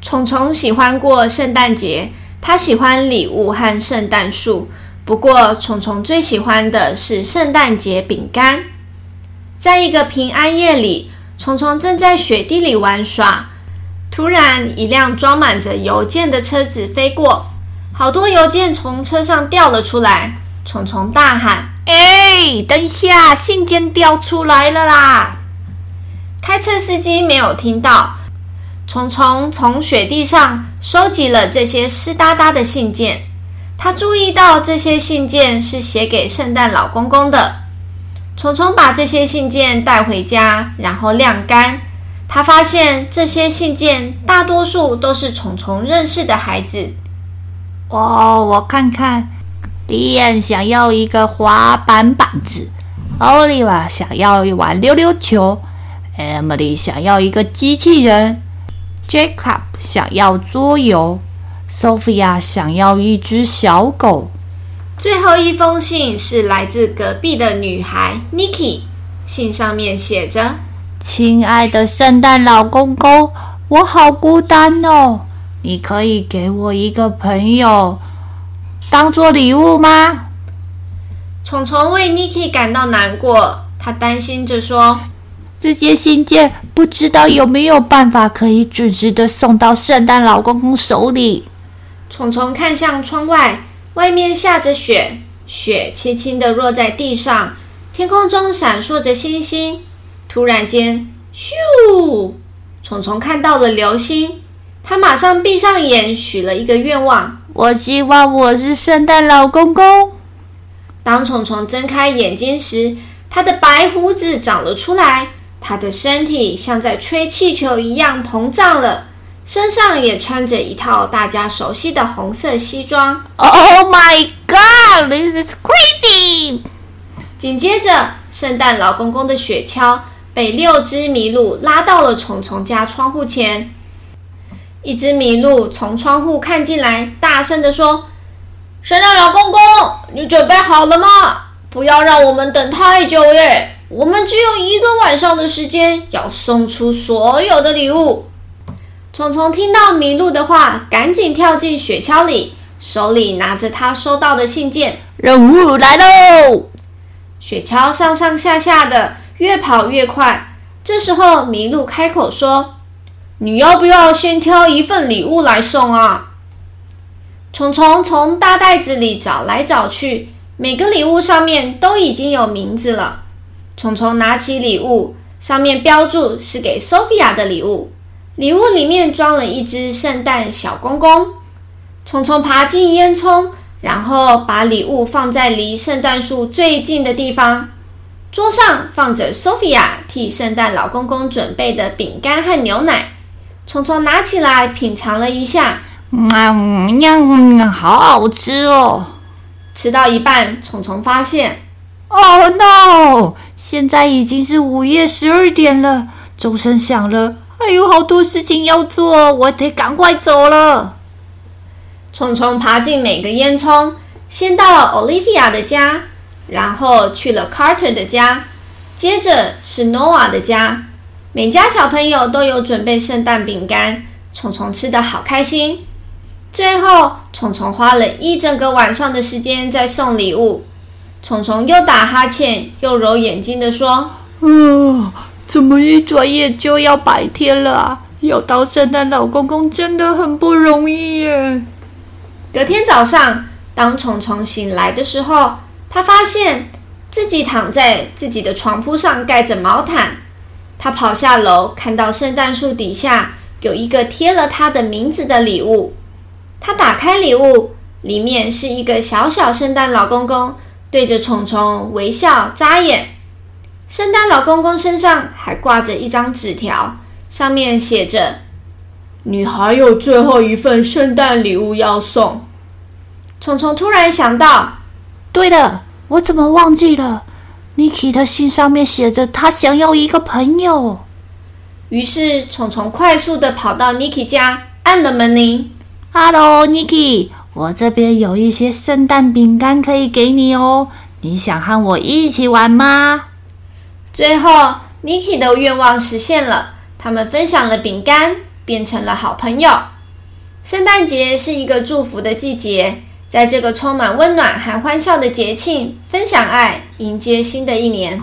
虫虫喜欢过圣诞节，他喜欢礼物和圣诞树。不过，虫虫最喜欢的是圣诞节饼干。在一个平安夜里，虫虫正在雪地里玩耍。突然，一辆装满着邮件的车子飞过，好多邮件从车上掉了出来。虫虫大喊：“哎，等一下，信件掉出来了啦！”开车司机没有听到。虫虫从雪地上收集了这些湿哒哒的信件，他注意到这些信件是写给圣诞老公公的。虫虫把这些信件带回家，然后晾干。他发现这些信件大多数都是虫虫认识的孩子。哦，我看看，莉安想要一个滑板板子，奥利瓦想要一碗溜溜球，Emily 想要一个机器人，Jacob 想要桌游，Sophia 想要一只小狗。最后一封信是来自隔壁的女孩 Nikki，信上面写着。亲爱的圣诞老公公，我好孤单哦！你可以给我一个朋友当做礼物吗？虫虫为 Niki 感到难过，他担心着说：“这些信件不知道有没有办法可以准时的送到圣诞老公公手里。”虫虫看向窗外，外面下着雪，雪轻轻的落在地上，天空中闪烁着星星。突然间，咻！虫虫看到了流星，他马上闭上眼，许了一个愿望：我希望我是圣诞老公公。当虫虫睁开眼睛时，他的白胡子长了出来，他的身体像在吹气球一样膨胀了，身上也穿着一套大家熟悉的红色西装。Oh my God, this is crazy！紧接着，圣诞老公公的雪橇。被六只麋鹿拉到了虫虫家窗户前，一只麋鹿从窗户看进来，大声地说：“圣诞老公公，你准备好了吗？不要让我们等太久耶！我们只有一个晚上的时间，要送出所有的礼物。”虫虫听到麋鹿的话，赶紧跳进雪橇里，手里拿着他收到的信件。任务来喽！雪橇上上下下的。越跑越快，这时候麋鹿开口说：“你要不要先挑一份礼物来送啊？”虫虫从大袋子里找来找去，每个礼物上面都已经有名字了。虫虫拿起礼物，上面标注是给 Sophia 的礼物，礼物里面装了一只圣诞小公公。虫虫爬进烟囱，然后把礼物放在离圣诞树最近的地方。桌上放着 Sophia 替圣诞老公公准备的饼干和牛奶，虫虫拿起来品尝了一下，嗯，嗯，好好吃哦！吃到一半，虫虫发现，Oh no！现在已经是午夜十二点了，钟声响了，还有好多事情要做，我得赶快走了。虫虫爬进每个烟囱，先到了 Olivia 的家。然后去了 Carter 的家，接着是 Noah 的家。每家小朋友都有准备圣诞饼干，虫虫吃的好开心。最后，虫虫花了一整个晚上的时间在送礼物。虫虫又打哈欠又揉眼睛地说：“嗯，怎么一转眼就要白天了啊？要当圣诞老公公真的很不容易耶。”隔天早上，当虫虫醒来的时候，他发现自己躺在自己的床铺上，盖着毛毯。他跑下楼，看到圣诞树底下有一个贴了他的名字的礼物。他打开礼物，里面是一个小小圣诞老公公，对着虫虫微笑眨眼。圣诞老公公身上还挂着一张纸条，上面写着：“你还有最后一份圣诞礼物要送。”虫虫突然想到。对了，我怎么忘记了？Niki 的信上面写着他想要一个朋友。于是虫虫快速的跑到 Niki 家，按了门铃。Hello，Niki，我这边有一些圣诞饼干可以给你哦。你想和我一起玩吗？最后，Niki 的愿望实现了，他们分享了饼干。变成了好朋友。圣诞节是一个祝福的季节，在这个充满温暖和欢笑的节庆，分享爱，迎接新的一年。